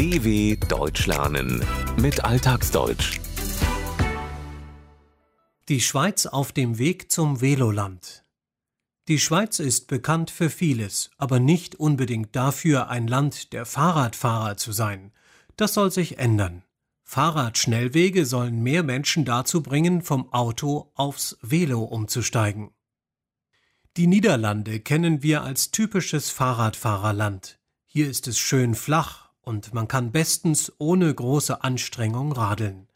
DW Deutsch lernen mit Alltagsdeutsch. Die Schweiz auf dem Weg zum Veloland. Die Schweiz ist bekannt für vieles, aber nicht unbedingt dafür, ein Land der Fahrradfahrer zu sein. Das soll sich ändern. Fahrradschnellwege sollen mehr Menschen dazu bringen, vom Auto aufs Velo umzusteigen. Die Niederlande kennen wir als typisches Fahrradfahrerland. Hier ist es schön flach und man kann bestens ohne große Anstrengung radeln.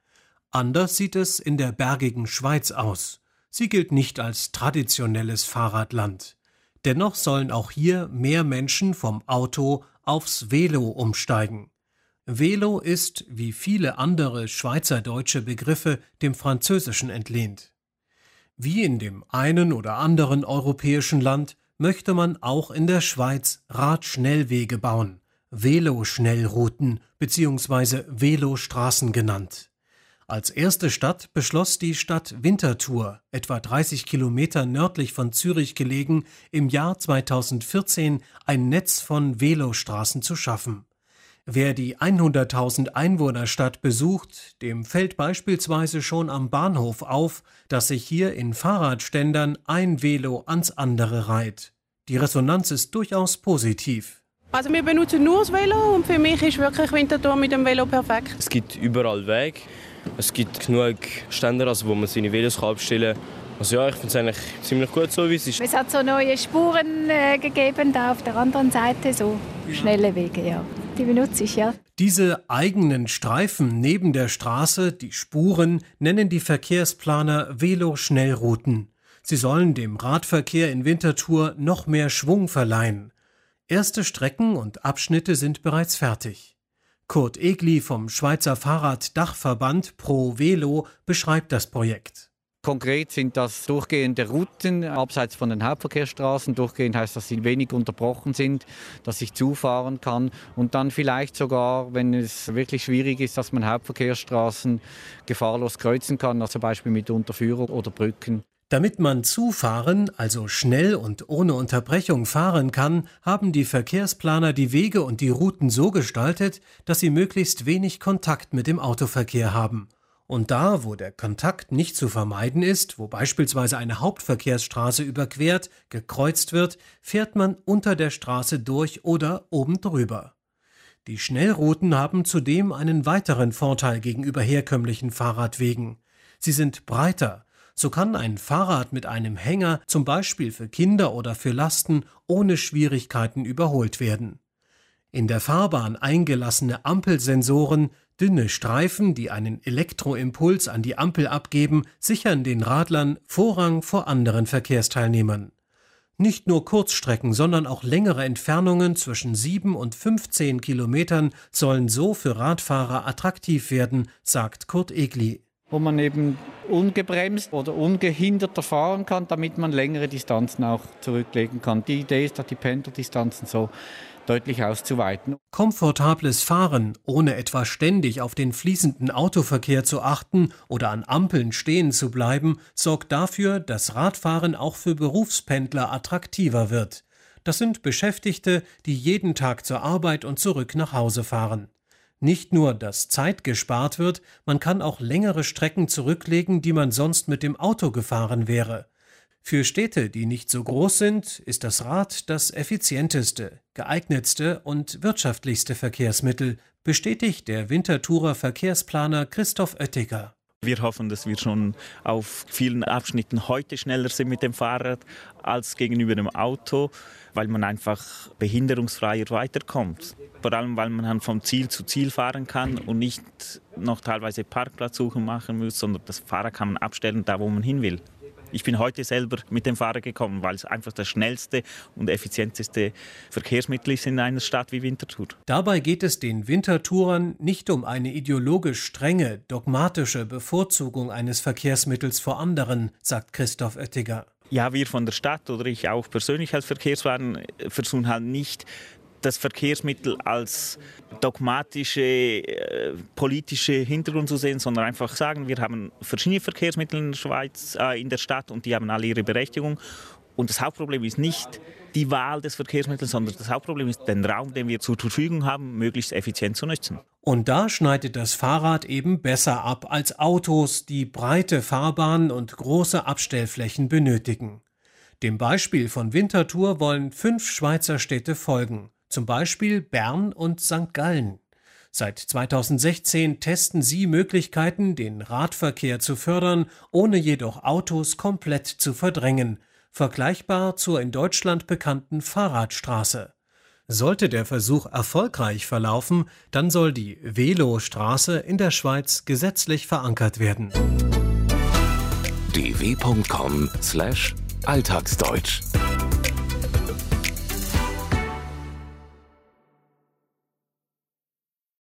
Anders sieht es in der bergigen Schweiz aus. Sie gilt nicht als traditionelles Fahrradland. Dennoch sollen auch hier mehr Menschen vom Auto aufs Velo umsteigen. Velo ist, wie viele andere schweizerdeutsche Begriffe, dem Französischen entlehnt. Wie in dem einen oder anderen europäischen Land möchte man auch in der Schweiz Radschnellwege bauen, Veloschnellrouten bzw. Velostraßen genannt. Als erste Stadt beschloss die Stadt Winterthur, etwa 30 Kilometer nördlich von Zürich gelegen, im Jahr 2014 ein Netz von Velostraßen zu schaffen. Wer die 100.000 Einwohnerstadt besucht, dem fällt beispielsweise schon am Bahnhof auf, dass sich hier in Fahrradständern ein Velo ans andere reiht. Die Resonanz ist durchaus positiv. Also wir benutzen nur das Velo und für mich ist wirklich Winterthur mit dem Velo perfekt. Es gibt überall Weg. Es gibt genug Ständer, also wo man seine Velos abstellen kann. Also ja, ich finde es eigentlich ziemlich gut so, wie es ist. Es hat so neue Spuren äh, gegeben da auf der anderen Seite, so schnelle Wege, ja die benutze ich, ja. Diese eigenen Streifen neben der Straße, die Spuren, nennen die Verkehrsplaner Velo-Schnellrouten. Sie sollen dem Radverkehr in Winterthur noch mehr Schwung verleihen. Erste Strecken und Abschnitte sind bereits fertig. Kurt Egli vom Schweizer Fahrraddachverband Pro Velo beschreibt das Projekt. Konkret sind das durchgehende Routen abseits von den Hauptverkehrsstraßen. Durchgehend heißt, dass sie wenig unterbrochen sind, dass ich zufahren kann und dann vielleicht sogar, wenn es wirklich schwierig ist, dass man Hauptverkehrsstraßen gefahrlos kreuzen kann, also zum Beispiel mit Unterführung oder Brücken. Damit man zufahren, also schnell und ohne Unterbrechung fahren kann, haben die Verkehrsplaner die Wege und die Routen so gestaltet, dass sie möglichst wenig Kontakt mit dem Autoverkehr haben. Und da, wo der Kontakt nicht zu vermeiden ist, wo beispielsweise eine Hauptverkehrsstraße überquert, gekreuzt wird, fährt man unter der Straße durch oder oben drüber. Die Schnellrouten haben zudem einen weiteren Vorteil gegenüber herkömmlichen Fahrradwegen. Sie sind breiter. So kann ein Fahrrad mit einem Hänger zum Beispiel für Kinder oder für Lasten ohne Schwierigkeiten überholt werden. In der Fahrbahn eingelassene Ampelsensoren Dünne Streifen, die einen Elektroimpuls an die Ampel abgeben, sichern den Radlern Vorrang vor anderen Verkehrsteilnehmern. Nicht nur Kurzstrecken, sondern auch längere Entfernungen zwischen 7 und 15 Kilometern sollen so für Radfahrer attraktiv werden, sagt Kurt Egli. Wo man eben ungebremst oder ungehinderter fahren kann, damit man längere Distanzen auch zurücklegen kann. Die Idee ist, dass die Pendeldistanzen so deutlich auszuweiten. Komfortables Fahren, ohne etwa ständig auf den fließenden Autoverkehr zu achten oder an Ampeln stehen zu bleiben, sorgt dafür, dass Radfahren auch für Berufspendler attraktiver wird. Das sind Beschäftigte, die jeden Tag zur Arbeit und zurück nach Hause fahren. Nicht nur, dass Zeit gespart wird, man kann auch längere Strecken zurücklegen, die man sonst mit dem Auto gefahren wäre. Für Städte, die nicht so groß sind, ist das Rad das effizienteste, geeignetste und wirtschaftlichste Verkehrsmittel, bestätigt der Winterthurer Verkehrsplaner Christoph Oettinger. Wir hoffen, dass wir schon auf vielen Abschnitten heute schneller sind mit dem Fahrrad als gegenüber dem Auto, weil man einfach behinderungsfreier weiterkommt. Vor allem, weil man vom Ziel zu Ziel fahren kann und nicht noch teilweise Parkplatzsuchen machen muss, sondern das Fahrrad kann man abstellen, da wo man hin will. Ich bin heute selber mit dem Fahrrad gekommen, weil es einfach das schnellste und effizienteste Verkehrsmittel ist in einer Stadt wie Winterthur. Dabei geht es den Wintertourern nicht um eine ideologisch strenge, dogmatische Bevorzugung eines Verkehrsmittels vor anderen, sagt Christoph Oettiger. Ja, wir von der Stadt oder ich auch persönlich als Verkehrswagen versuchen halt nicht das Verkehrsmittel als dogmatische äh, politische Hintergrund zu sehen, sondern einfach sagen, wir haben verschiedene Verkehrsmittel in der Schweiz, äh, in der Stadt und die haben alle ihre Berechtigung. Und das Hauptproblem ist nicht die Wahl des Verkehrsmittels, sondern das Hauptproblem ist, den Raum, den wir zur Verfügung haben, möglichst effizient zu nutzen. Und da schneidet das Fahrrad eben besser ab als Autos, die breite Fahrbahnen und große Abstellflächen benötigen. Dem Beispiel von Winterthur wollen fünf Schweizer Städte folgen, zum Beispiel Bern und St. Gallen. Seit 2016 testen sie Möglichkeiten, den Radverkehr zu fördern, ohne jedoch Autos komplett zu verdrängen, vergleichbar zur in Deutschland bekannten Fahrradstraße. Sollte der Versuch erfolgreich verlaufen, dann soll die Velostraße in der Schweiz gesetzlich verankert werden. dw.com/alltagsdeutsch